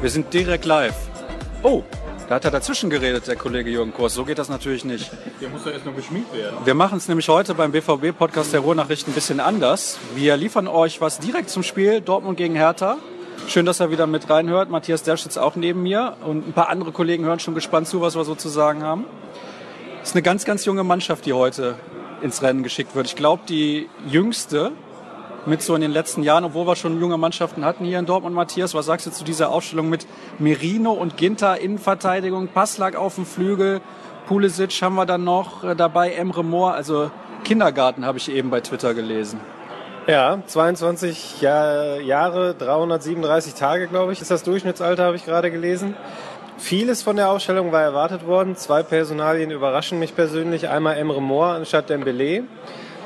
Wir sind direkt live. Oh, da hat er dazwischen geredet, der Kollege Jürgen Kurs. So geht das natürlich nicht. Der muss ja erst noch geschminkt werden. Wir machen es nämlich heute beim BVB-Podcast der Ruhrnachrichten ein bisschen anders. Wir liefern euch was direkt zum Spiel Dortmund gegen Hertha. Schön, dass er wieder mit reinhört. Matthias Dersch sitzt auch neben mir und ein paar andere Kollegen hören schon gespannt zu, was wir so zu sagen haben. Es ist eine ganz, ganz junge Mannschaft, die heute ins Rennen geschickt wird. Ich glaube, die jüngste mit so in den letzten Jahren, obwohl wir schon junge Mannschaften hatten hier in Dortmund. Matthias, was sagst du zu dieser Aufstellung mit Merino und Ginter Innenverteidigung, Passlack auf dem Flügel, Pulisic haben wir dann noch äh, dabei, Emre Moore, also Kindergarten habe ich eben bei Twitter gelesen. Ja, 22 Jahr, Jahre, 337 Tage, glaube ich, ist das Durchschnittsalter, habe ich gerade gelesen. Vieles von der Ausstellung war erwartet worden. Zwei Personalien überraschen mich persönlich. Einmal Emre Moore anstatt Dembele.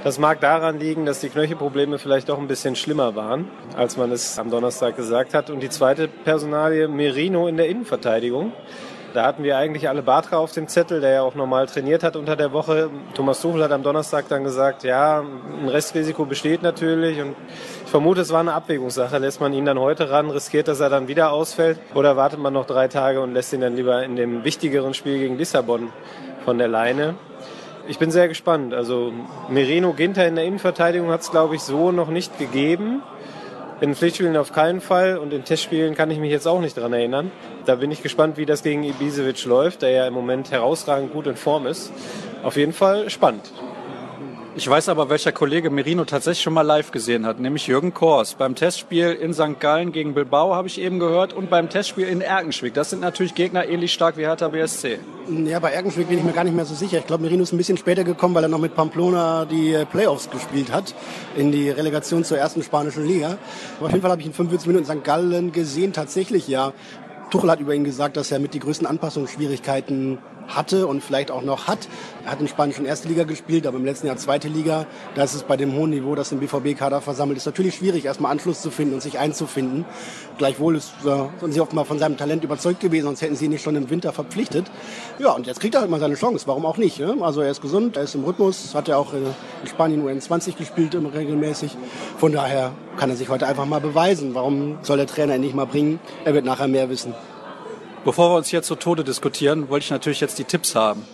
Das mag daran liegen, dass die Knöchelprobleme vielleicht doch ein bisschen schlimmer waren, als man es am Donnerstag gesagt hat. Und die zweite Personalie, Merino in der Innenverteidigung. Da hatten wir eigentlich alle Batra auf dem Zettel, der ja auch normal trainiert hat unter der Woche. Thomas Tuchel hat am Donnerstag dann gesagt, ja, ein Restrisiko besteht natürlich und ich vermute, es war eine Abwägungssache. Lässt man ihn dann heute ran, riskiert, dass er dann wieder ausfällt oder wartet man noch drei Tage und lässt ihn dann lieber in dem wichtigeren Spiel gegen Lissabon von der Leine? Ich bin sehr gespannt. Also Merino Ginter in der Innenverteidigung hat es, glaube ich, so noch nicht gegeben. In Pflichtspielen auf keinen Fall und in Testspielen kann ich mich jetzt auch nicht dran erinnern. Da bin ich gespannt, wie das gegen Ibisevic läuft, der ja im Moment herausragend gut in Form ist. Auf jeden Fall spannend. Ich weiß aber, welcher Kollege Merino tatsächlich schon mal live gesehen hat, nämlich Jürgen Kors. Beim Testspiel in St. Gallen gegen Bilbao habe ich eben gehört und beim Testspiel in Erkenschwick. Das sind natürlich Gegner ähnlich stark wie Hertha BSC. Ja, bei Erkenschwick bin ich mir gar nicht mehr so sicher. Ich glaube, Merino ist ein bisschen später gekommen, weil er noch mit Pamplona die äh, Playoffs gespielt hat in die Relegation zur ersten spanischen Liga. Aber auf jeden Fall habe ich in 45 Minuten in St. Gallen gesehen, tatsächlich ja. Tuchel hat über ihn gesagt, dass er mit die größten Anpassungsschwierigkeiten hatte und vielleicht auch noch hat. Er hat in Spanischen erste Liga gespielt, aber im letzten Jahr zweite Liga. Da ist es bei dem hohen Niveau, das im BVB-Kader versammelt ist, natürlich schwierig, erstmal Anschluss zu finden und sich einzufinden. Gleichwohl ist, äh, sind sie offenbar von seinem Talent überzeugt gewesen, sonst hätten sie ihn nicht schon im Winter verpflichtet. Ja, und jetzt kriegt er halt mal seine Chance. Warum auch nicht? Ne? Also er ist gesund, er ist im Rhythmus, hat ja auch in Spanien UN20 gespielt regelmäßig. Von daher kann er sich heute einfach mal beweisen. Warum soll der Trainer ihn nicht mal bringen? Er wird nachher mehr wissen. Bevor wir uns jetzt zu Tode diskutieren, wollte ich natürlich jetzt die Tipps haben.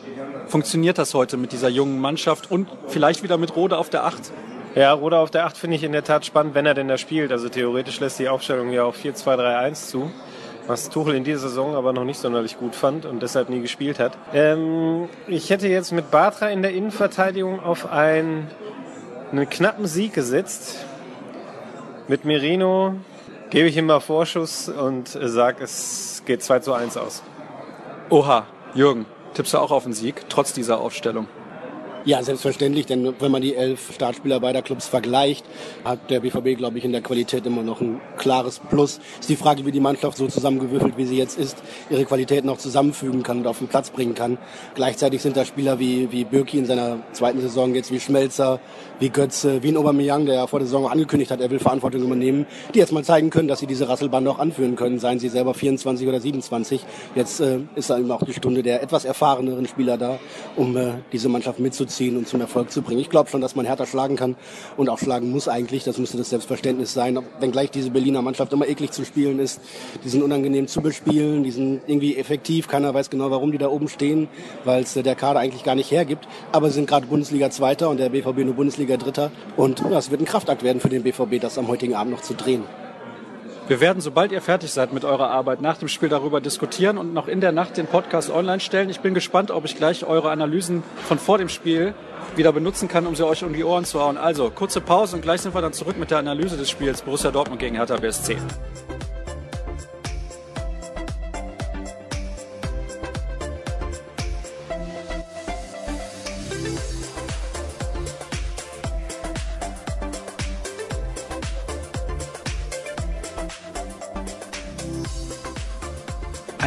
Funktioniert das heute mit dieser jungen Mannschaft und vielleicht wieder mit Rode auf der 8? Ja, Rode auf der 8 finde ich in der Tat spannend, wenn er denn da spielt. Also theoretisch lässt die Aufstellung ja auf 4-2-3-1 zu, was Tuchel in dieser Saison aber noch nicht sonderlich gut fand und deshalb nie gespielt hat. Ähm, ich hätte jetzt mit Batra in der Innenverteidigung auf einen, einen knappen Sieg gesetzt. Mit Merino gebe ich ihm mal Vorschuss und sage, es geht 2 zu 1 aus. Oha, Jürgen, tippst du auch auf den Sieg, trotz dieser Aufstellung? Ja, selbstverständlich, denn wenn man die elf Startspieler beider Clubs vergleicht, hat der BVB, glaube ich, in der Qualität immer noch ein klares Plus. Ist die Frage, wie die Mannschaft so zusammengewürfelt, wie sie jetzt ist, ihre Qualität noch zusammenfügen kann und auf den Platz bringen kann. Gleichzeitig sind da Spieler wie, wie Birki in seiner zweiten Saison jetzt, wie Schmelzer, wie Götze, wie ein Aubameyang, der ja vor der Saison angekündigt hat, er will Verantwortung übernehmen, die jetzt mal zeigen können, dass sie diese Rasselbande auch anführen können, seien sie selber 24 oder 27. Jetzt äh, ist dann eben auch die Stunde der etwas erfahreneren Spieler da, um äh, diese Mannschaft mitzuziehen und zum Erfolg zu bringen. Ich glaube schon, dass man härter schlagen kann und auch schlagen muss eigentlich. Das müsste das Selbstverständnis sein. Wenngleich diese Berliner Mannschaft immer eklig zu spielen ist, die sind unangenehm zu bespielen, die sind irgendwie effektiv. Keiner weiß genau, warum die da oben stehen, weil es der Kader eigentlich gar nicht hergibt. Aber sie sind gerade Bundesliga Zweiter und der BVB nur Bundesliga Dritter. Und ja, es wird ein Kraftakt werden für den BVB, das am heutigen Abend noch zu drehen. Wir werden, sobald ihr fertig seid mit eurer Arbeit, nach dem Spiel darüber diskutieren und noch in der Nacht den Podcast online stellen. Ich bin gespannt, ob ich gleich eure Analysen von vor dem Spiel wieder benutzen kann, um sie euch um die Ohren zu hauen. Also, kurze Pause und gleich sind wir dann zurück mit der Analyse des Spiels Borussia Dortmund gegen Hertha BSC.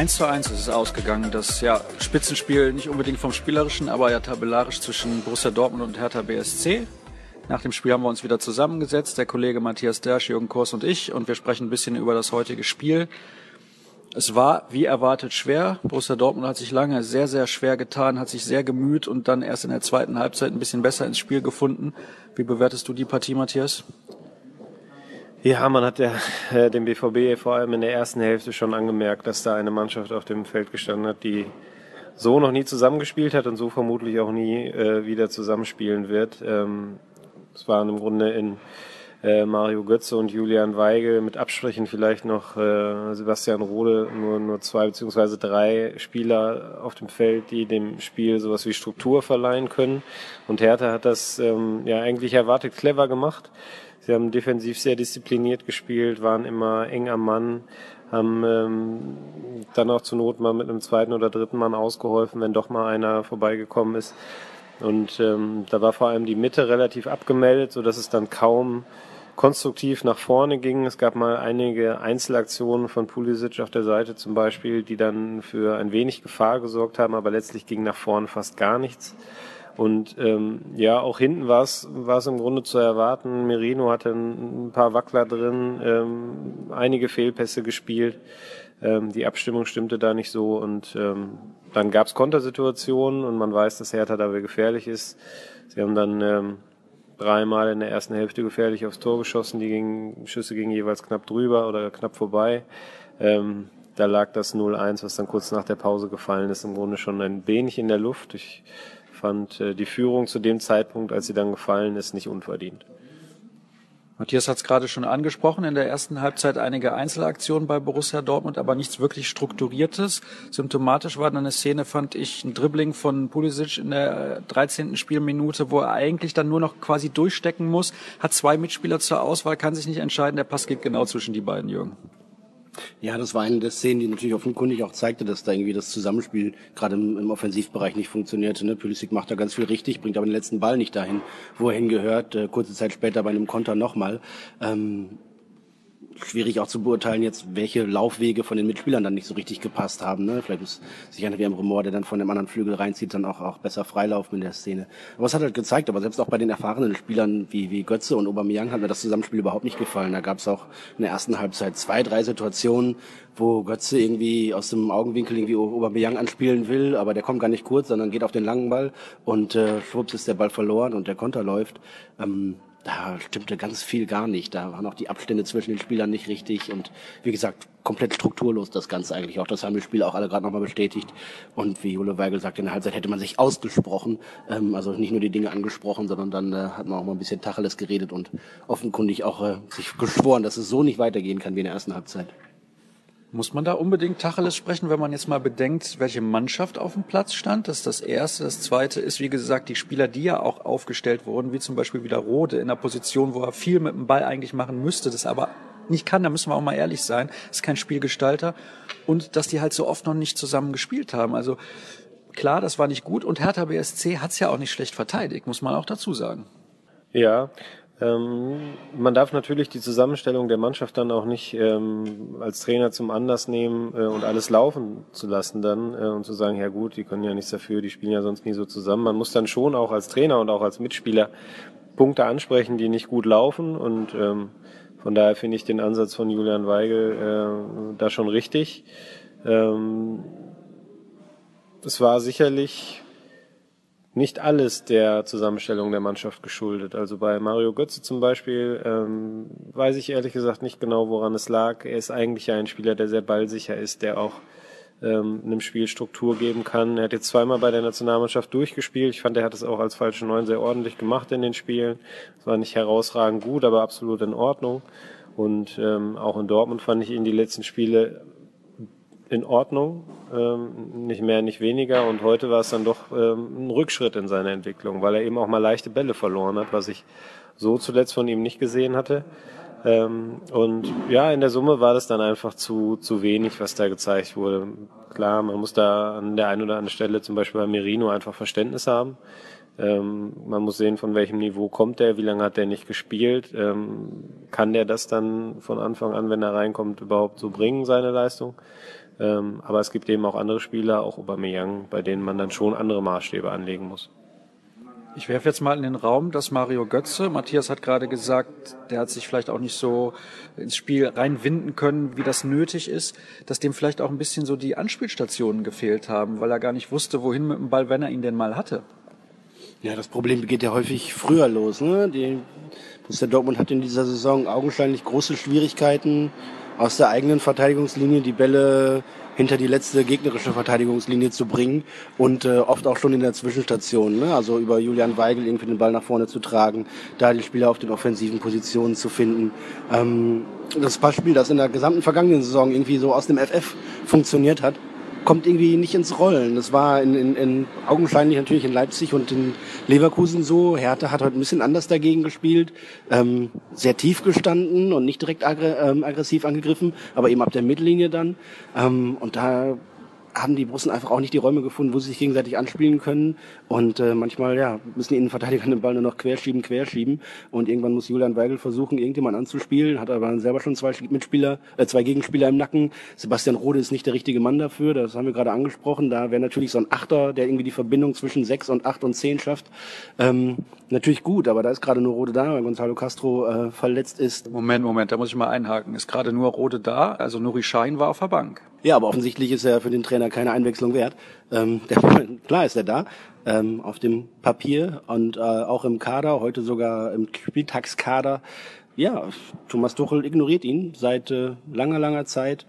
1 zu 1 ist es ausgegangen. Das ja, Spitzenspiel nicht unbedingt vom Spielerischen, aber ja tabellarisch zwischen Borussia Dortmund und Hertha BSC. Nach dem Spiel haben wir uns wieder zusammengesetzt, der Kollege Matthias Dersch, Jürgen Kors und ich, und wir sprechen ein bisschen über das heutige Spiel. Es war, wie erwartet, schwer. Borussia Dortmund hat sich lange sehr, sehr schwer getan, hat sich sehr gemüht und dann erst in der zweiten Halbzeit ein bisschen besser ins Spiel gefunden. Wie bewertest du die Partie, Matthias? Ja, man hat ja äh, dem BVB vor allem in der ersten Hälfte schon angemerkt, dass da eine Mannschaft auf dem Feld gestanden hat, die so noch nie zusammengespielt hat und so vermutlich auch nie äh, wieder zusammenspielen wird. Ähm, es waren im Grunde in äh, Mario Götze und Julian Weigel mit Abstrichen vielleicht noch äh, Sebastian Rode nur, nur zwei beziehungsweise drei Spieler auf dem Feld, die dem Spiel sowas wie Struktur verleihen können. Und Hertha hat das ähm, ja eigentlich erwartet clever gemacht. Sie haben defensiv sehr diszipliniert gespielt, waren immer eng am Mann, haben ähm, dann auch zur Not mal mit einem zweiten oder dritten Mann ausgeholfen, wenn doch mal einer vorbeigekommen ist. Und ähm, da war vor allem die Mitte relativ abgemeldet, so dass es dann kaum konstruktiv nach vorne ging. Es gab mal einige Einzelaktionen von Pulisic auf der Seite zum Beispiel, die dann für ein wenig Gefahr gesorgt haben, aber letztlich ging nach vorne fast gar nichts. Und ähm, ja, auch hinten war es im Grunde zu erwarten. Merino hatte ein, ein paar Wackler drin, ähm, einige Fehlpässe gespielt. Ähm, die Abstimmung stimmte da nicht so und ähm, dann gab es Kontersituationen und man weiß, dass Hertha dabei gefährlich ist. Sie haben dann ähm, dreimal in der ersten Hälfte gefährlich aufs Tor geschossen. Die gingen, Schüsse gingen jeweils knapp drüber oder knapp vorbei. Ähm, da lag das 0-1, was dann kurz nach der Pause gefallen ist, im Grunde schon ein wenig in der Luft. Ich fand äh, die Führung zu dem Zeitpunkt, als sie dann gefallen ist, nicht unverdient. Matthias hat es gerade schon angesprochen, in der ersten Halbzeit einige Einzelaktionen bei Borussia Dortmund, aber nichts wirklich Strukturiertes. Symptomatisch war dann eine Szene, fand ich, ein Dribbling von Pulisic in der 13. Spielminute, wo er eigentlich dann nur noch quasi durchstecken muss, hat zwei Mitspieler zur Auswahl, kann sich nicht entscheiden, der Pass geht genau zwischen die beiden Jürgen. Ja, das war eine der Szenen, die natürlich offenkundig auch zeigte, dass da irgendwie das Zusammenspiel gerade im, im Offensivbereich nicht funktionierte. Ne? Pulisic macht da ganz viel richtig, bringt aber den letzten Ball nicht dahin, wo er hingehört. Äh, kurze Zeit später bei einem Konter nochmal. Ähm, schwierig auch zu beurteilen jetzt, welche Laufwege von den Mitspielern dann nicht so richtig gepasst haben. Ne? Vielleicht muss sich einer wie ein Remor, der dann von dem anderen Flügel reinzieht, dann auch, auch besser freilaufen in der Szene. Aber es hat halt gezeigt, aber selbst auch bei den erfahrenen Spielern wie, wie Götze und Aubameyang hat mir das Zusammenspiel überhaupt nicht gefallen. Da gab es auch in der ersten Halbzeit zwei, drei Situationen, wo Götze irgendwie aus dem Augenwinkel irgendwie Aubameyang anspielen will, aber der kommt gar nicht kurz, sondern geht auf den langen Ball und äh, schwupps ist der Ball verloren und der Konter läuft. Ähm, da stimmte ganz viel gar nicht. Da waren auch die Abstände zwischen den Spielern nicht richtig und wie gesagt, komplett strukturlos das Ganze eigentlich. Auch das haben die Spieler auch alle gerade nochmal bestätigt. Und wie Jule Weigel sagt, in der Halbzeit hätte man sich ausgesprochen, ähm, also nicht nur die Dinge angesprochen, sondern dann äh, hat man auch mal ein bisschen Tacheles geredet und offenkundig auch äh, sich geschworen, dass es so nicht weitergehen kann wie in der ersten Halbzeit. Muss man da unbedingt Tacheles sprechen, wenn man jetzt mal bedenkt, welche Mannschaft auf dem Platz stand? Das ist das Erste. Das Zweite ist, wie gesagt, die Spieler, die ja auch aufgestellt wurden, wie zum Beispiel wieder Rode in einer Position, wo er viel mit dem Ball eigentlich machen müsste, das aber nicht kann, da müssen wir auch mal ehrlich sein, ist kein Spielgestalter. Und dass die halt so oft noch nicht zusammen gespielt haben. Also klar, das war nicht gut und Hertha BSC hat's ja auch nicht schlecht verteidigt, muss man auch dazu sagen. Ja, ähm, man darf natürlich die Zusammenstellung der Mannschaft dann auch nicht ähm, als Trainer zum Anlass nehmen äh, und alles laufen zu lassen dann äh, und zu sagen, ja gut, die können ja nichts dafür, die spielen ja sonst nie so zusammen. Man muss dann schon auch als Trainer und auch als Mitspieler Punkte ansprechen, die nicht gut laufen und ähm, von daher finde ich den Ansatz von Julian Weigel äh, da schon richtig. Ähm, es war sicherlich nicht alles der Zusammenstellung der Mannschaft geschuldet. Also bei Mario Götze zum Beispiel ähm, weiß ich ehrlich gesagt nicht genau, woran es lag. Er ist eigentlich ein Spieler, der sehr ballsicher ist, der auch ähm, einem Spiel Struktur geben kann. Er hat jetzt zweimal bei der Nationalmannschaft durchgespielt. Ich fand, er hat es auch als falsche Neun sehr ordentlich gemacht in den Spielen. Es war nicht herausragend gut, aber absolut in Ordnung. Und ähm, auch in Dortmund fand ich ihn die letzten Spiele in Ordnung, ähm, nicht mehr, nicht weniger. Und heute war es dann doch ähm, ein Rückschritt in seiner Entwicklung, weil er eben auch mal leichte Bälle verloren hat, was ich so zuletzt von ihm nicht gesehen hatte. Ähm, und ja, in der Summe war das dann einfach zu, zu wenig, was da gezeigt wurde. Klar, man muss da an der einen oder anderen Stelle, zum Beispiel bei Merino, einfach Verständnis haben. Ähm, man muss sehen, von welchem Niveau kommt der, wie lange hat der nicht gespielt. Ähm, kann der das dann von Anfang an, wenn er reinkommt, überhaupt so bringen, seine Leistung? Ähm, aber es gibt eben auch andere Spieler, auch Aubameyang, bei denen man dann schon andere Maßstäbe anlegen muss. Ich werfe jetzt mal in den Raum, dass Mario Götze, Matthias hat gerade gesagt, der hat sich vielleicht auch nicht so ins Spiel reinwinden können, wie das nötig ist, dass dem vielleicht auch ein bisschen so die Anspielstationen gefehlt haben, weil er gar nicht wusste, wohin mit dem Ball, wenn er ihn denn mal hatte. Ja, das Problem geht ja häufig früher los. Ne? Die Borussia Dortmund hat in dieser Saison augenscheinlich große Schwierigkeiten, aus der eigenen Verteidigungslinie die Bälle hinter die letzte gegnerische Verteidigungslinie zu bringen und äh, oft auch schon in der Zwischenstation, ne? also über Julian Weigel irgendwie den Ball nach vorne zu tragen, da die Spieler auf den offensiven Positionen zu finden. Ähm, das Passspiel, das in der gesamten vergangenen Saison irgendwie so aus dem FF funktioniert hat, kommt irgendwie nicht ins Rollen. Das war in, in, in augenscheinlich natürlich in Leipzig und in Leverkusen so. Hertha hat heute ein bisschen anders dagegen gespielt, ähm, sehr tief gestanden und nicht direkt ähm, aggressiv angegriffen, aber eben ab der Mittellinie dann. Ähm, und da haben die Borussen einfach auch nicht die Räume gefunden, wo sie sich gegenseitig anspielen können. Und äh, manchmal ja, müssen die Innenverteidiger den Ball nur noch querschieben, querschieben. Und irgendwann muss Julian Weigel versuchen, irgendjemand anzuspielen, hat aber selber schon zwei Mitspieler, äh, zwei Gegenspieler im Nacken. Sebastian Rode ist nicht der richtige Mann dafür, das haben wir gerade angesprochen. Da wäre natürlich so ein Achter, der irgendwie die Verbindung zwischen sechs und acht und zehn schafft. Ähm, natürlich gut, aber da ist gerade nur Rode da, weil Gonzalo Castro äh, verletzt ist. Moment, Moment, da muss ich mal einhaken. Ist gerade nur Rode da? Also Nuri Schein war auf der Bank. Ja, aber offensichtlich ist er für den Trainer keine Einwechslung wert. Ähm, der, klar ist er da, ähm, auf dem Papier und äh, auch im Kader, heute sogar im Spieltagskader. Ja, Thomas Tuchel ignoriert ihn seit äh, langer, langer Zeit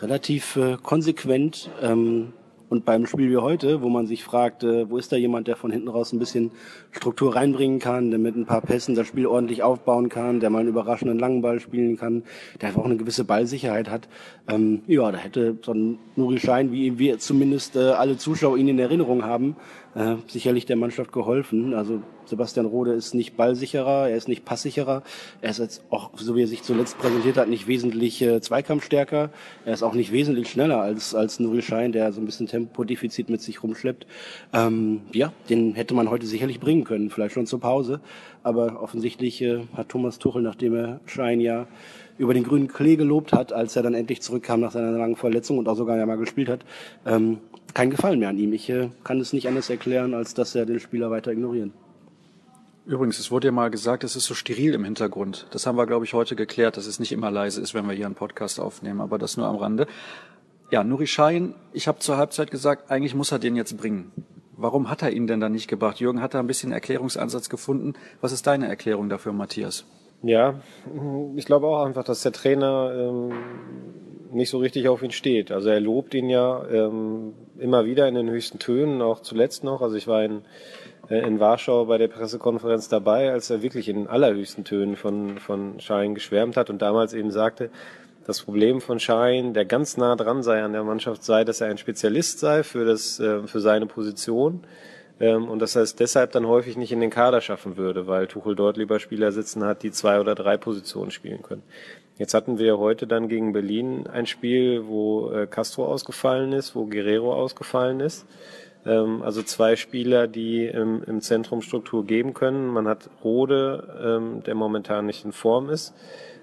relativ äh, konsequent. Ähm, und beim Spiel wie heute, wo man sich fragt, wo ist da jemand, der von hinten raus ein bisschen Struktur reinbringen kann, der mit ein paar Pässen das Spiel ordentlich aufbauen kann, der mal einen überraschenden langen Ball spielen kann, der einfach auch eine gewisse Ballsicherheit hat. Ähm, ja, da hätte so ein Nuri Schein, wie wir zumindest äh, alle Zuschauer ihn in Erinnerung haben, äh, sicherlich der Mannschaft geholfen. Also Sebastian Rode ist nicht ballsicherer, er ist nicht passsicherer, er ist jetzt auch, so wie er sich zuletzt präsentiert hat, nicht wesentlich äh, zweikampfstärker, er ist auch nicht wesentlich schneller als, als Nuri Schein, der so ein bisschen Tempodefizit mit sich rumschleppt. Ähm, ja, den hätte man heute sicherlich bringen können, vielleicht schon zur Pause, aber offensichtlich äh, hat Thomas Tuchel, nachdem er Schein ja über den grünen Klee gelobt hat, als er dann endlich zurückkam nach seiner langen Verletzung und auch sogar ja mal gespielt hat, ähm, kein Gefallen mehr an ihm. Ich äh, kann es nicht anders erklären, als dass er den Spieler weiter ignorieren. Übrigens, es wurde ja mal gesagt, es ist so steril im Hintergrund. Das haben wir, glaube ich, heute geklärt, dass es nicht immer leise ist, wenn wir hier einen Podcast aufnehmen, aber das nur am Rande. Ja, Nuri Schein, ich habe zur Halbzeit gesagt, eigentlich muss er den jetzt bringen. Warum hat er ihn denn dann nicht gebracht? Jürgen hat da ein bisschen Erklärungsansatz gefunden. Was ist deine Erklärung dafür, Matthias? Ja, ich glaube auch einfach, dass der Trainer ähm, nicht so richtig auf ihn steht. Also er lobt ihn ja ähm, immer wieder in den höchsten Tönen, auch zuletzt noch. Also ich war in, äh, in Warschau bei der Pressekonferenz dabei, als er wirklich in allerhöchsten Tönen von, von Schein geschwärmt hat und damals eben sagte, das Problem von Schein, der ganz nah dran sei an der Mannschaft, sei, dass er ein Spezialist sei für, das, äh, für seine Position ähm, und dass er es deshalb dann häufig nicht in den Kader schaffen würde, weil Tuchel dort lieber Spieler sitzen hat, die zwei oder drei Positionen spielen können. Jetzt hatten wir heute dann gegen Berlin ein Spiel, wo äh, Castro ausgefallen ist, wo Guerrero ausgefallen ist. Ähm, also zwei Spieler, die im, im Zentrum Struktur geben können. Man hat Rode, ähm, der momentan nicht in Form ist.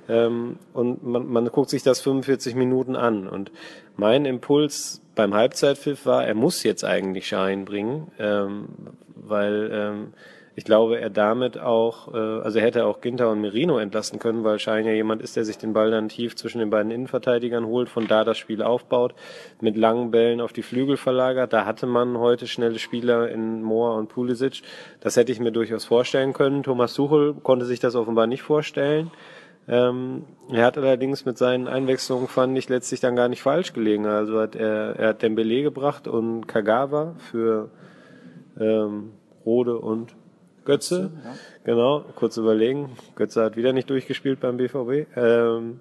Ähm, und man, man guckt sich das 45 Minuten an. Und mein Impuls beim Halbzeitpfiff war, er muss jetzt eigentlich Schein bringen, ähm, weil ähm, ich glaube, er damit auch, äh, also er hätte auch Ginter und Merino entlasten können, weil Schein ja jemand ist, der sich den Ball dann tief zwischen den beiden Innenverteidigern holt, von da das Spiel aufbaut, mit langen Bällen auf die Flügel verlagert. Da hatte man heute schnelle Spieler in Mohr und Pulisic. Das hätte ich mir durchaus vorstellen können. Thomas Tuchel konnte sich das offenbar nicht vorstellen. Ähm, er hat allerdings mit seinen Einwechslungen, fand ich, letztlich dann gar nicht falsch gelegen. Also hat er, er hat Dembele gebracht und Kagawa für ähm, Rode und Götze. Ja. Genau, kurz überlegen. Götze hat wieder nicht durchgespielt beim BVB. Ähm,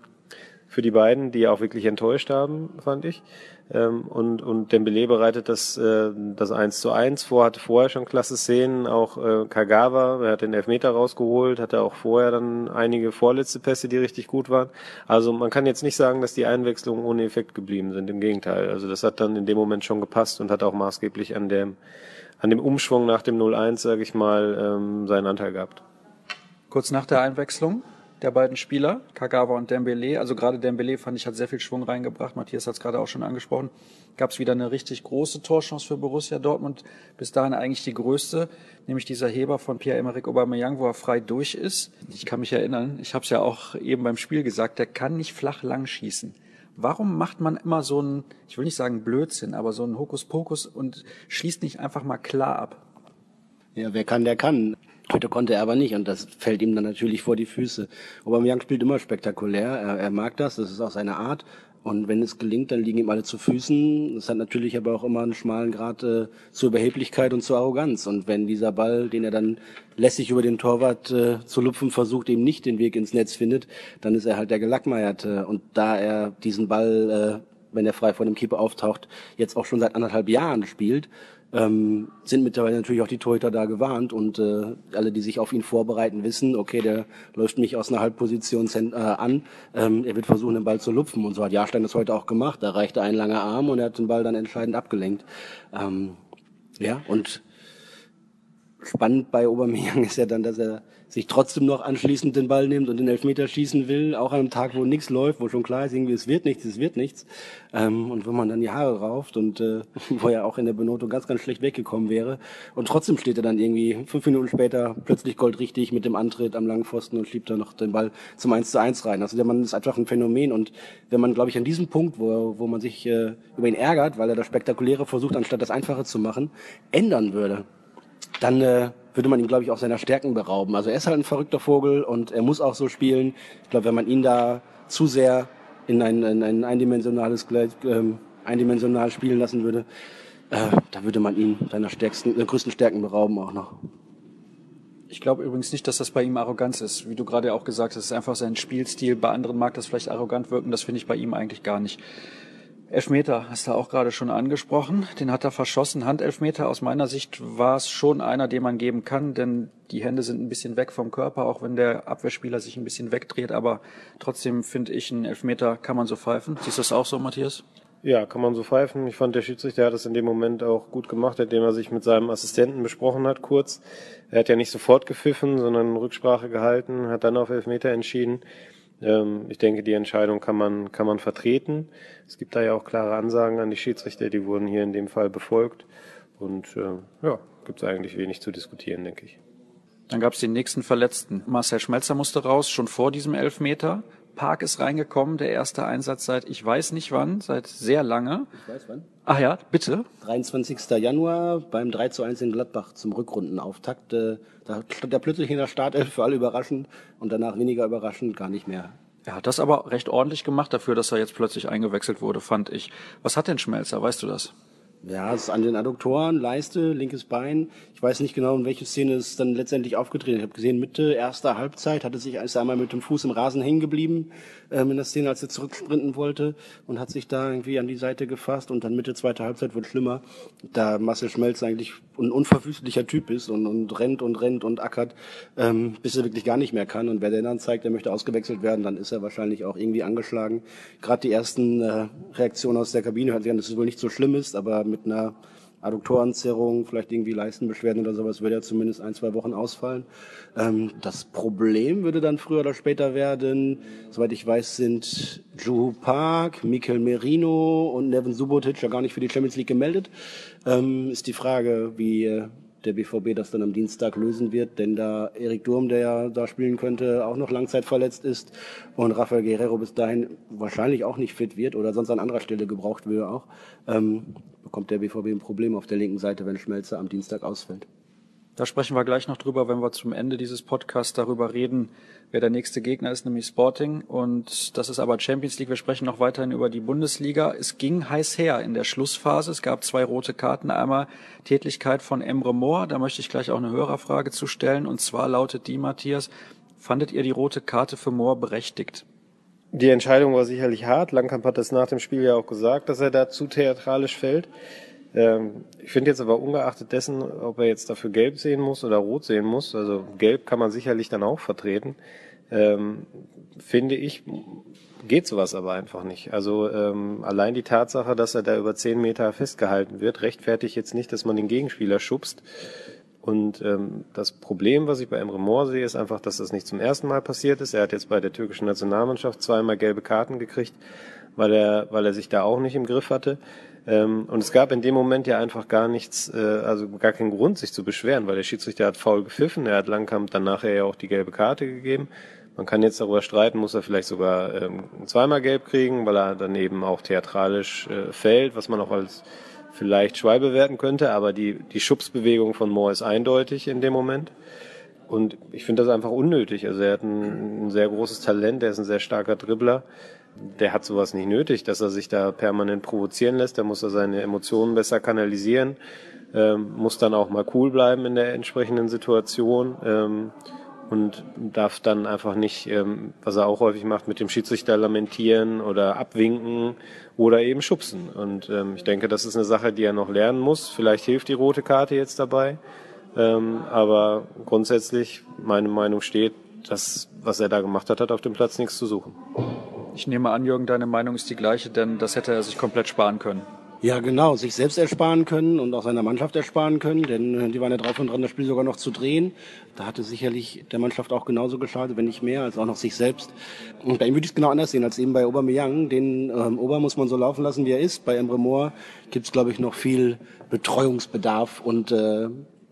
für die beiden, die auch wirklich enttäuscht haben, fand ich. Ähm, und, und Dembele bereitet das, äh, das 1 zu 1 vor, hatte vorher schon klasse Szenen, auch äh, Kagawa, er hat den Elfmeter rausgeholt, hatte auch vorher dann einige vorletzte Pässe, die richtig gut waren. Also man kann jetzt nicht sagen, dass die Einwechslungen ohne Effekt geblieben sind, im Gegenteil. Also das hat dann in dem Moment schon gepasst und hat auch maßgeblich an dem, an dem Umschwung nach dem 0-1, sage ich mal, ähm, seinen Anteil gehabt. Kurz nach der Einwechslung der beiden Spieler, Kagawa und Dembele. Also gerade Dembele fand ich hat sehr viel Schwung reingebracht. Matthias hat es gerade auch schon angesprochen. Gab es wieder eine richtig große Torchance für Borussia Dortmund. Bis dahin eigentlich die größte, nämlich dieser Heber von Pierre-Emerick Aubameyang, wo er frei durch ist. Ich kann mich erinnern, ich habe es ja auch eben beim Spiel gesagt, der kann nicht flach lang schießen. Warum macht man immer so einen, ich will nicht sagen Blödsinn, aber so einen Hokuspokus und schließt nicht einfach mal klar ab? Ja, wer kann, der kann. Heute konnte er aber nicht und das fällt ihm dann natürlich vor die Füße. Aubameyang spielt immer spektakulär, er, er mag das, das ist auch seine Art. Und wenn es gelingt, dann liegen ihm alle zu Füßen. Das hat natürlich aber auch immer einen schmalen Grad äh, zur Überheblichkeit und zur Arroganz. Und wenn dieser Ball, den er dann lässig über den Torwart äh, zu lupfen versucht, eben nicht den Weg ins Netz findet, dann ist er halt der Gelackmeierte. Und da er diesen Ball, äh, wenn er frei vor dem Keeper auftaucht, jetzt auch schon seit anderthalb Jahren spielt, ähm, sind mittlerweile natürlich auch die Torhüter da gewarnt und äh, alle, die sich auf ihn vorbereiten, wissen, okay, der läuft mich aus einer Halbposition äh, an, ähm, er wird versuchen, den Ball zu lupfen und so hat Jahrstein das heute auch gemacht. Da reichte ein langer Arm und er hat den Ball dann entscheidend abgelenkt. Ähm, ja, und spannend bei Aubameyang ist ja dann, dass er sich trotzdem noch anschließend den Ball nimmt und den Elfmeter schießen will, auch an einem Tag, wo nichts läuft, wo schon klar ist, irgendwie es wird nichts, es wird nichts. Ähm, und wenn man dann die Haare rauft und äh, wo er auch in der Benotung ganz, ganz schlecht weggekommen wäre. Und trotzdem steht er dann irgendwie fünf Minuten später plötzlich goldrichtig mit dem Antritt am langen Pfosten und schiebt dann noch den Ball zum 1 zu 1 rein. Also der Mann ist einfach ein Phänomen und wenn man, glaube ich, an diesem Punkt, wo, wo man sich äh, über ihn ärgert, weil er das Spektakuläre versucht, anstatt das Einfache zu machen, ändern würde, dann äh, würde man ihn, glaube ich, auch seiner Stärken berauben. Also er ist halt ein verrückter Vogel und er muss auch so spielen. Ich glaube, wenn man ihn da zu sehr in ein, in ein eindimensionales ähm, eindimensional spielen lassen würde, äh, da würde man ihn seiner stärksten, äh, größten Stärken berauben auch noch. Ich glaube übrigens nicht, dass das bei ihm Arroganz ist. Wie du gerade auch gesagt hast, es ist einfach sein Spielstil. Bei anderen mag das vielleicht arrogant wirken, das finde ich bei ihm eigentlich gar nicht. Elfmeter hast du auch gerade schon angesprochen. Den hat er verschossen. Handelfmeter aus meiner Sicht war es schon einer, den man geben kann, denn die Hände sind ein bisschen weg vom Körper, auch wenn der Abwehrspieler sich ein bisschen wegdreht. Aber trotzdem finde ich, einen Elfmeter kann man so pfeifen. Siehst du das auch so, Matthias? Ja, kann man so pfeifen. Ich fand, der Schiedsrichter hat es in dem Moment auch gut gemacht, indem er sich mit seinem Assistenten besprochen hat, kurz. Er hat ja nicht sofort gepfiffen, sondern Rücksprache gehalten, hat dann auf Elfmeter entschieden. Ähm, ich denke, die Entscheidung kann man, kann man vertreten. Es gibt da ja auch klare Ansagen an die Schiedsrichter, die wurden hier in dem Fall befolgt. Und äh, ja, gibt es eigentlich wenig zu diskutieren, denke ich. Dann gab es den nächsten Verletzten. Marcel Schmelzer musste raus, schon vor diesem Elfmeter. Park ist reingekommen, der erste Einsatz seit ich weiß nicht wann, seit sehr lange. Ich weiß wann. Ach ja, bitte. 23. Januar beim 3 zu 1 in Gladbach zum Rückrundenauftakt. Äh, da stand er plötzlich in der Startelf für alle überraschend und danach weniger überraschend gar nicht mehr. Er hat das aber recht ordentlich gemacht dafür, dass er jetzt plötzlich eingewechselt wurde, fand ich. Was hat denn Schmelzer, weißt du das? Ja, es ist an den Adduktoren, Leiste, linkes Bein. Ich weiß nicht genau, in welche Szene es dann letztendlich aufgetreten ist. Ich habe gesehen, Mitte erster Halbzeit hatte sich ist einmal mit dem Fuß im Rasen hängen geblieben ähm, in der Szene, als er zurücksprinten wollte und hat sich da irgendwie an die Seite gefasst und dann Mitte zweiter Halbzeit wird schlimmer. Da Marcel Schmelz eigentlich ein unverwüstlicher Typ ist und, und rennt und rennt und ackert, ähm, bis er wirklich gar nicht mehr kann. Und wer der dann zeigt, er möchte ausgewechselt werden, dann ist er wahrscheinlich auch irgendwie angeschlagen. Gerade die ersten äh, Reaktionen aus der Kabine hört sich an, dass es wohl nicht so schlimm ist, aber mit einer Adduktorenzerrung, vielleicht irgendwie Leistenbeschwerden oder sowas, würde ja zumindest ein, zwei Wochen ausfallen. Ähm, das Problem würde dann früher oder später werden, soweit ich weiß, sind Juhu Park, Mikel Merino und Nevin Subotic ja gar nicht für die Champions League gemeldet. Ähm, ist die Frage, wie äh, der BVB das dann am Dienstag lösen wird, denn da Erik Durm, der ja da spielen könnte, auch noch langzeitverletzt ist und Rafael Guerrero bis dahin wahrscheinlich auch nicht fit wird oder sonst an anderer Stelle gebraucht würde auch, ähm, bekommt der BVB ein Problem auf der linken Seite, wenn Schmelzer am Dienstag ausfällt. Da sprechen wir gleich noch drüber, wenn wir zum Ende dieses Podcasts darüber reden, wer der nächste Gegner ist, nämlich Sporting. Und das ist aber Champions League. Wir sprechen noch weiterhin über die Bundesliga. Es ging heiß her in der Schlussphase. Es gab zwei rote Karten. Einmal Tätigkeit von Emre Moore. Da möchte ich gleich auch eine Hörerfrage zu stellen. Und zwar lautet die, Matthias, fandet ihr die rote Karte für Moore berechtigt? Die Entscheidung war sicherlich hart. Langkamp hat das nach dem Spiel ja auch gesagt, dass er da zu theatralisch fällt. Ähm, ich finde jetzt aber ungeachtet dessen, ob er jetzt dafür gelb sehen muss oder rot sehen muss, also gelb kann man sicherlich dann auch vertreten, ähm, finde ich, geht sowas aber einfach nicht. Also ähm, allein die Tatsache, dass er da über zehn Meter festgehalten wird, rechtfertigt jetzt nicht, dass man den Gegenspieler schubst. Und ähm, das Problem, was ich bei Emre Mor sehe, ist einfach, dass das nicht zum ersten Mal passiert ist. Er hat jetzt bei der türkischen Nationalmannschaft zweimal gelbe Karten gekriegt, weil er, weil er sich da auch nicht im Griff hatte. Ähm, und es gab in dem Moment ja einfach gar nichts, äh, also gar keinen Grund, sich zu beschweren, weil der Schiedsrichter hat faul gepfiffen, er hat Langkamp dann nachher ja auch die gelbe Karte gegeben. Man kann jetzt darüber streiten, muss er vielleicht sogar ähm, zweimal gelb kriegen, weil er dann eben auch theatralisch äh, fällt, was man auch als vielleicht Schwalbe bewerten könnte, aber die, die Schubsbewegung von Moore ist eindeutig in dem Moment. Und ich finde das einfach unnötig. Also er hat ein, ein sehr großes Talent, er ist ein sehr starker Dribbler. Der hat sowas nicht nötig, dass er sich da permanent provozieren lässt. Da muss er seine Emotionen besser kanalisieren, ähm, muss dann auch mal cool bleiben in der entsprechenden Situation. Ähm, und darf dann einfach nicht, ähm, was er auch häufig macht, mit dem Schiedsrichter lamentieren oder abwinken oder eben schubsen. Und ähm, ich denke, das ist eine Sache, die er noch lernen muss. Vielleicht hilft die rote Karte jetzt dabei. Ähm, aber grundsätzlich, meine Meinung steht, das, was er da gemacht hat, hat auf dem Platz nichts zu suchen. Ich nehme an, Jürgen, deine Meinung ist die gleiche, denn das hätte er sich komplett sparen können. Ja, genau, sich selbst ersparen können und auch seiner Mannschaft ersparen können, denn äh, die waren ja drauf und dran, das Spiel sogar noch zu drehen. Da hatte sicherlich der Mannschaft auch genauso geschadet, wenn nicht mehr, als auch noch sich selbst. Und bei ihm würde ich es genau anders sehen als eben bei Aubameyang. Den ähm, Ober muss man so laufen lassen, wie er ist. Bei Emre Moore gibt es, glaube ich, noch viel Betreuungsbedarf und äh,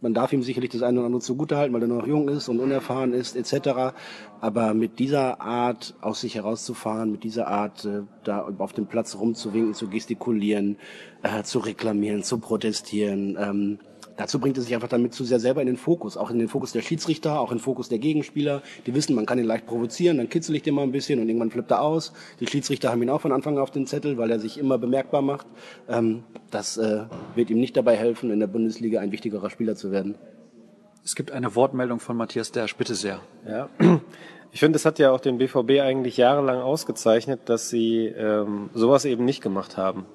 man darf ihm sicherlich das eine oder andere zugutehalten, weil er noch jung ist und unerfahren ist, etc. Aber mit dieser Art aus sich herauszufahren, mit dieser Art äh, da auf dem Platz rumzuwinken, zu gestikulieren, äh, zu reklamieren, zu protestieren, ähm, Dazu bringt es sich einfach damit zu sehr selber in den Fokus, auch in den Fokus der Schiedsrichter, auch in den Fokus der Gegenspieler. Die wissen, man kann ihn leicht provozieren, dann kitzel ich den mal ein bisschen und irgendwann flippt er aus. Die Schiedsrichter haben ihn auch von Anfang an auf den Zettel, weil er sich immer bemerkbar macht. Ähm, das äh, wird ihm nicht dabei helfen, in der Bundesliga ein wichtigerer Spieler zu werden. Es gibt eine Wortmeldung von Matthias Dersch, bitte sehr. Ja. Ich finde, es hat ja auch den BVB eigentlich jahrelang ausgezeichnet, dass sie ähm, sowas eben nicht gemacht haben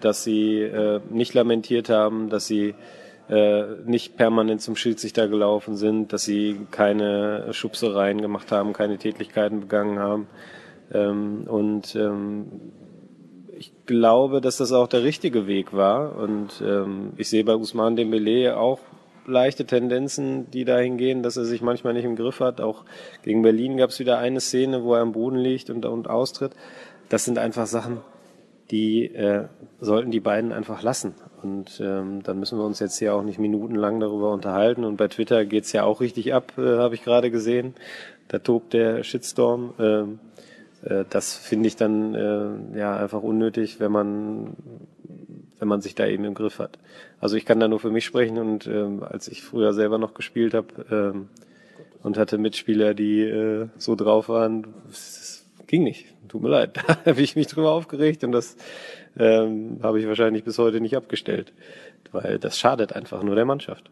dass sie äh, nicht lamentiert haben, dass sie äh, nicht permanent zum Schiedsrichter gelaufen sind, dass sie keine Schubsereien gemacht haben, keine Tätlichkeiten begangen haben. Ähm, und ähm, ich glaube, dass das auch der richtige Weg war. Und ähm, ich sehe bei Usman Dembele auch leichte Tendenzen, die dahin gehen, dass er sich manchmal nicht im Griff hat. Auch gegen Berlin gab es wieder eine Szene, wo er am Boden liegt und, und austritt. Das sind einfach Sachen, die äh, sollten die beiden einfach lassen. Und ähm, dann müssen wir uns jetzt hier auch nicht minutenlang darüber unterhalten. Und bei Twitter geht's ja auch richtig ab, äh, habe ich gerade gesehen. Da tobt der Shitstorm. Ähm, äh, das finde ich dann äh, ja einfach unnötig, wenn man wenn man sich da eben im Griff hat. Also ich kann da nur für mich sprechen und ähm, als ich früher selber noch gespielt habe ähm, und hatte Mitspieler, die äh, so drauf waren, ging nicht tut mir leid, da habe ich mich drüber aufgeregt und das ähm, habe ich wahrscheinlich bis heute nicht abgestellt, weil das schadet einfach nur der Mannschaft.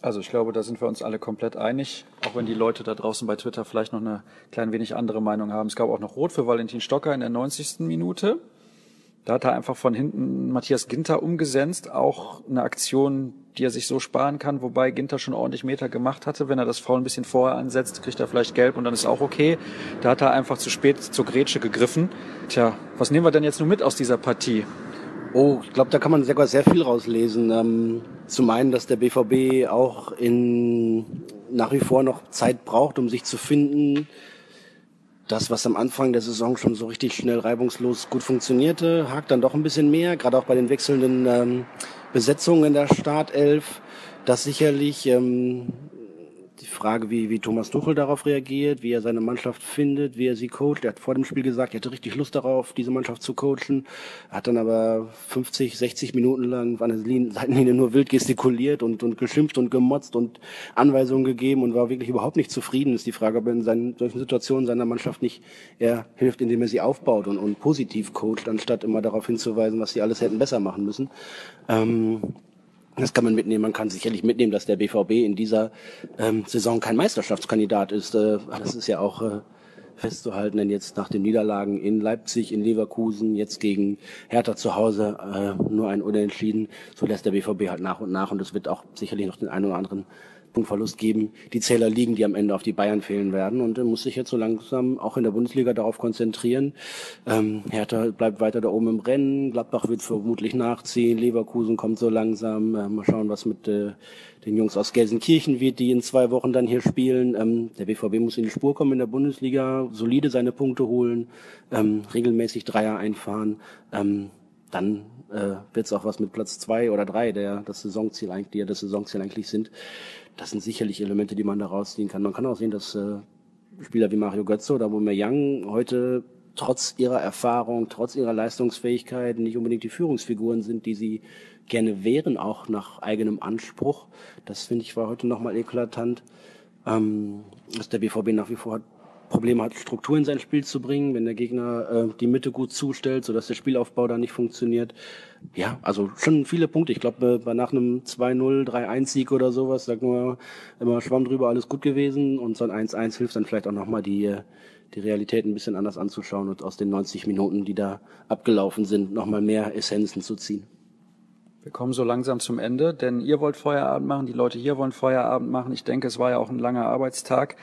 Also ich glaube, da sind wir uns alle komplett einig, auch wenn die Leute da draußen bei Twitter vielleicht noch eine klein wenig andere Meinung haben. Es gab auch noch Rot für Valentin Stocker in der 90. Minute. Da hat er einfach von hinten Matthias Ginter umgesetzt, auch eine Aktion, die er sich so sparen kann, wobei Ginter schon ordentlich Meter gemacht hatte. Wenn er das Foul ein bisschen vorher ansetzt, kriegt er vielleicht gelb und dann ist auch okay. Da hat er einfach zu spät zur Grätsche gegriffen. Tja, was nehmen wir denn jetzt nur mit aus dieser Partie? Oh, ich glaube, da kann man sogar sehr viel rauslesen. Ähm, zum einen, dass der BVB auch in nach wie vor noch Zeit braucht, um sich zu finden das, was am Anfang der Saison schon so richtig schnell reibungslos gut funktionierte, hakt dann doch ein bisschen mehr, gerade auch bei den wechselnden ähm, Besetzungen in der Startelf. Das sicherlich ähm, die Frage, wie, wie Thomas Tuchel darauf reagiert, wie er seine Mannschaft findet, wie er sie coacht. Er hat vor dem Spiel gesagt, er hätte richtig Lust darauf, diese Mannschaft zu coachen. Er hat dann aber 50, 60 Minuten lang an der Seitenlinie nur wild gestikuliert und, und geschimpft und gemotzt und Anweisungen gegeben und war wirklich überhaupt nicht zufrieden. Ist die Frage, ob er in seinen, solchen Situationen seiner Mannschaft nicht eher hilft, indem er sie aufbaut und, und positiv coacht, anstatt immer darauf hinzuweisen, was sie alles hätten besser machen müssen. Ähm, das kann man mitnehmen. Man kann sicherlich mitnehmen, dass der BVB in dieser ähm, Saison kein Meisterschaftskandidat ist. Äh, das ist ja auch äh, festzuhalten, denn jetzt nach den Niederlagen in Leipzig, in Leverkusen, jetzt gegen Hertha zu Hause äh, nur ein Unentschieden, so lässt der BVB halt nach und nach und es wird auch sicherlich noch den einen oder anderen Punktverlust geben. Die Zähler liegen, die am Ende auf die Bayern fehlen werden und er muss sich jetzt so langsam auch in der Bundesliga darauf konzentrieren. Ähm, Hertha bleibt weiter da oben im Rennen, Gladbach wird vermutlich nachziehen, Leverkusen kommt so langsam. Äh, mal schauen, was mit äh, den Jungs aus Gelsenkirchen wird, die in zwei Wochen dann hier spielen. Ähm, der BVB muss in die Spur kommen in der Bundesliga, solide seine Punkte holen, ähm, regelmäßig Dreier einfahren. Ähm, dann äh, wird es auch was mit Platz zwei oder drei, der das Saisonziel eigentlich, die ja das Saisonziel eigentlich sind. Das sind sicherlich Elemente, die man da rausziehen kann. Man kann auch sehen, dass äh, Spieler wie Mario Götze oder Young heute trotz ihrer Erfahrung, trotz ihrer Leistungsfähigkeit nicht unbedingt die Führungsfiguren sind, die sie gerne wären, auch nach eigenem Anspruch. Das finde ich war heute nochmal eklatant, ähm, dass der BVB nach wie vor hat Probleme hat, Struktur in sein Spiel zu bringen, wenn der Gegner äh, die Mitte gut zustellt, sodass der Spielaufbau da nicht funktioniert. Ja, also schon viele Punkte. Ich glaube, bei nach einem 2-0, 3-1-Sieg oder sowas, sagt nur immer Schwamm drüber, alles gut gewesen. Und so ein 1-1 hilft dann vielleicht auch nochmal die, äh, die Realität ein bisschen anders anzuschauen und aus den 90 Minuten, die da abgelaufen sind, nochmal mehr Essenzen zu ziehen. Wir kommen so langsam zum Ende, denn ihr wollt Feierabend machen, die Leute hier wollen Feierabend machen. Ich denke, es war ja auch ein langer Arbeitstag.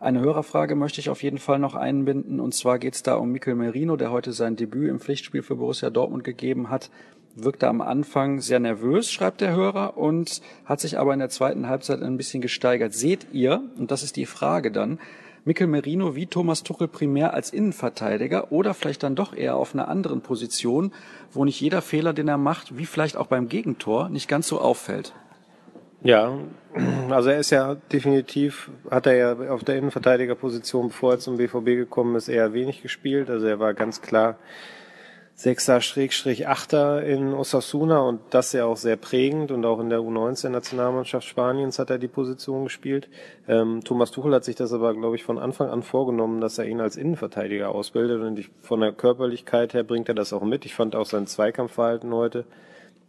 Eine Hörerfrage möchte ich auf jeden Fall noch einbinden. Und zwar geht es da um Mikel Merino, der heute sein Debüt im Pflichtspiel für Borussia Dortmund gegeben hat. Wirkte am Anfang sehr nervös, schreibt der Hörer, und hat sich aber in der zweiten Halbzeit ein bisschen gesteigert. Seht ihr, und das ist die Frage dann, Mikel Merino wie Thomas Tuchel primär als Innenverteidiger oder vielleicht dann doch eher auf einer anderen Position, wo nicht jeder Fehler, den er macht, wie vielleicht auch beim Gegentor, nicht ganz so auffällt? Ja, also er ist ja definitiv, hat er ja auf der Innenverteidigerposition, bevor er zum BVB gekommen ist, eher wenig gespielt. Also er war ganz klar Sechser, Schrägstrich, Achter in Osasuna und das ja auch sehr prägend und auch in der U19-Nationalmannschaft Spaniens hat er die Position gespielt. Ähm, Thomas Tuchel hat sich das aber, glaube ich, von Anfang an vorgenommen, dass er ihn als Innenverteidiger ausbildet und ich, von der Körperlichkeit her bringt er das auch mit. Ich fand auch sein Zweikampfverhalten heute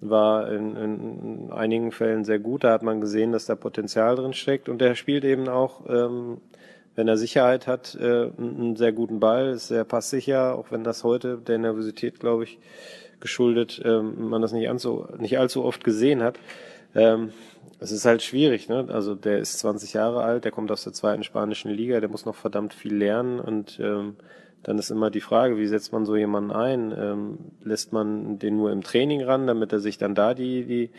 war in, in einigen Fällen sehr gut. Da hat man gesehen, dass da Potenzial drin steckt. Und er spielt eben auch, ähm, wenn er Sicherheit hat, äh, einen sehr guten Ball, ist sehr passsicher, auch wenn das heute der Nervosität, glaube ich, geschuldet, ähm, man das nicht, allzu, nicht allzu oft gesehen hat. Ähm, es ist halt schwierig, ne? Also der ist 20 Jahre alt, der kommt aus der zweiten spanischen Liga, der muss noch verdammt viel lernen und ähm, dann ist immer die Frage, wie setzt man so jemanden ein? Ähm, lässt man den nur im Training ran, damit er sich dann da die, die,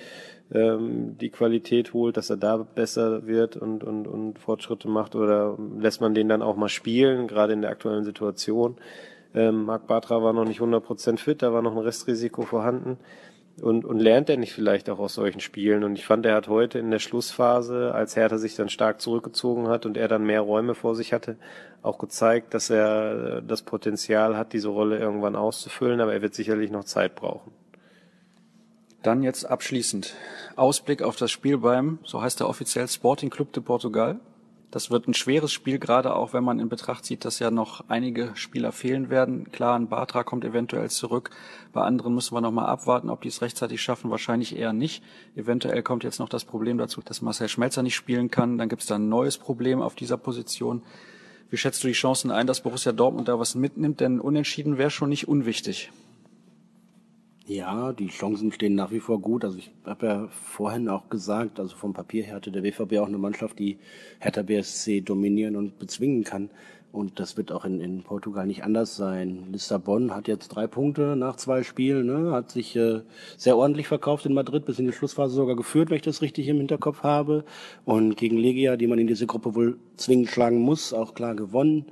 ähm, die Qualität holt, dass er da besser wird und, und, und Fortschritte macht? Oder lässt man den dann auch mal spielen, gerade in der aktuellen Situation? Ähm, Marc Bartra war noch nicht 100% fit, da war noch ein Restrisiko vorhanden und, und lernt er nicht vielleicht auch aus solchen Spielen? Und ich fand, er hat heute in der Schlussphase, als Hertha sich dann stark zurückgezogen hat und er dann mehr Räume vor sich hatte, auch gezeigt, dass er das Potenzial hat, diese Rolle irgendwann auszufüllen, aber er wird sicherlich noch Zeit brauchen. Dann jetzt abschließend Ausblick auf das Spiel beim, so heißt der offiziell Sporting Club de Portugal. Das wird ein schweres Spiel, gerade auch wenn man in Betracht zieht, dass ja noch einige Spieler fehlen werden. Klar, ein Bartra kommt eventuell zurück. Bei anderen müssen wir noch mal abwarten, ob die es rechtzeitig schaffen. Wahrscheinlich eher nicht. Eventuell kommt jetzt noch das Problem dazu, dass Marcel Schmelzer nicht spielen kann. Dann gibt es da ein neues Problem auf dieser Position. Wie schätzt du die Chancen ein, dass Borussia Dortmund da was mitnimmt? Denn unentschieden wäre schon nicht unwichtig. Ja, die Chancen stehen nach wie vor gut. Also ich habe ja vorhin auch gesagt, also vom Papier her hatte der WVB auch eine Mannschaft, die Hertha BSC dominieren und bezwingen kann. Und das wird auch in, in Portugal nicht anders sein. Lissabon hat jetzt drei Punkte nach zwei Spielen, ne? hat sich äh, sehr ordentlich verkauft in Madrid, bis in die Schlussphase sogar geführt, wenn ich das richtig im Hinterkopf habe. Und gegen Legia, die man in diese Gruppe wohl zwingend schlagen muss, auch klar gewonnen.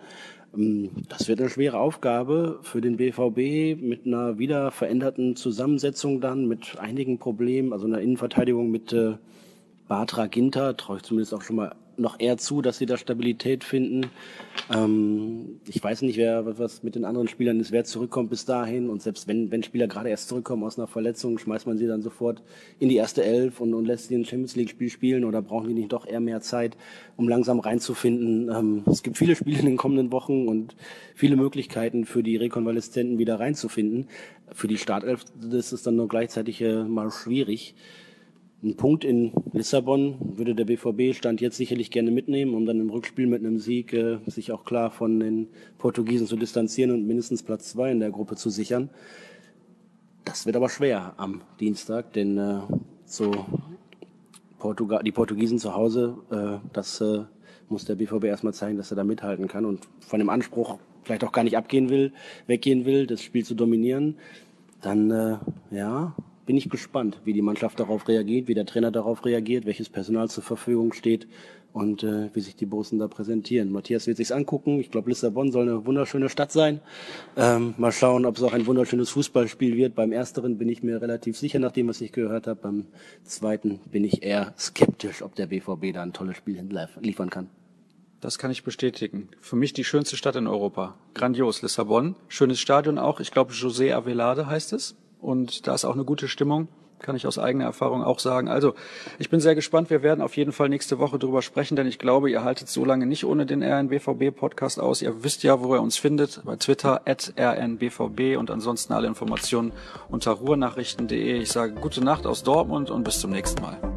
Ähm, das wird eine schwere Aufgabe für den BVB mit einer wieder veränderten Zusammensetzung dann, mit einigen Problemen, also einer Innenverteidigung mit äh, Batra Ginter, traue ich zumindest auch schon mal noch eher zu, dass sie da Stabilität finden. Ähm, ich weiß nicht, wer was mit den anderen Spielern ist, wer zurückkommt bis dahin. Und selbst wenn, wenn Spieler gerade erst zurückkommen aus einer Verletzung, schmeißt man sie dann sofort in die erste Elf und, und lässt sie ein Champions League-Spiel spielen oder brauchen die nicht doch eher mehr Zeit, um langsam reinzufinden. Ähm, es gibt viele Spiele in den kommenden Wochen und viele Möglichkeiten für die Rekonvaleszenten wieder reinzufinden. Für die Startelf ist es dann nur gleichzeitig äh, mal schwierig. Ein Punkt in Lissabon würde der BVB Stand jetzt sicherlich gerne mitnehmen, um dann im Rückspiel mit einem Sieg äh, sich auch klar von den Portugiesen zu distanzieren und mindestens Platz zwei in der Gruppe zu sichern. Das wird aber schwer am Dienstag, denn äh, so Portugal, die Portugiesen zu Hause, äh, das äh, muss der BVB erstmal zeigen, dass er da mithalten kann und von dem Anspruch vielleicht auch gar nicht abgehen will, weggehen will, das Spiel zu dominieren. Dann äh, ja, bin ich gespannt, wie die Mannschaft darauf reagiert, wie der Trainer darauf reagiert, welches Personal zur Verfügung steht und äh, wie sich die Borussen da präsentieren. Matthias wird sich's angucken. Ich glaube, Lissabon soll eine wunderschöne Stadt sein. Ähm, mal schauen, ob es auch ein wunderschönes Fußballspiel wird. Beim ersteren bin ich mir relativ sicher, nach dem, was ich gehört habe. Beim zweiten bin ich eher skeptisch, ob der BVB da ein tolles Spiel liefern kann. Das kann ich bestätigen. Für mich die schönste Stadt in Europa. Grandios, Lissabon. Schönes Stadion auch. Ich glaube, José Avelade heißt es. Und da ist auch eine gute Stimmung kann ich aus eigener Erfahrung auch sagen. Also, ich bin sehr gespannt. Wir werden auf jeden Fall nächste Woche drüber sprechen, denn ich glaube, ihr haltet so lange nicht ohne den RNBVB-Podcast aus. Ihr wisst ja, wo ihr uns findet, bei Twitter at rnbvb und ansonsten alle Informationen unter ruhrnachrichten.de. Ich sage gute Nacht aus Dortmund und bis zum nächsten Mal.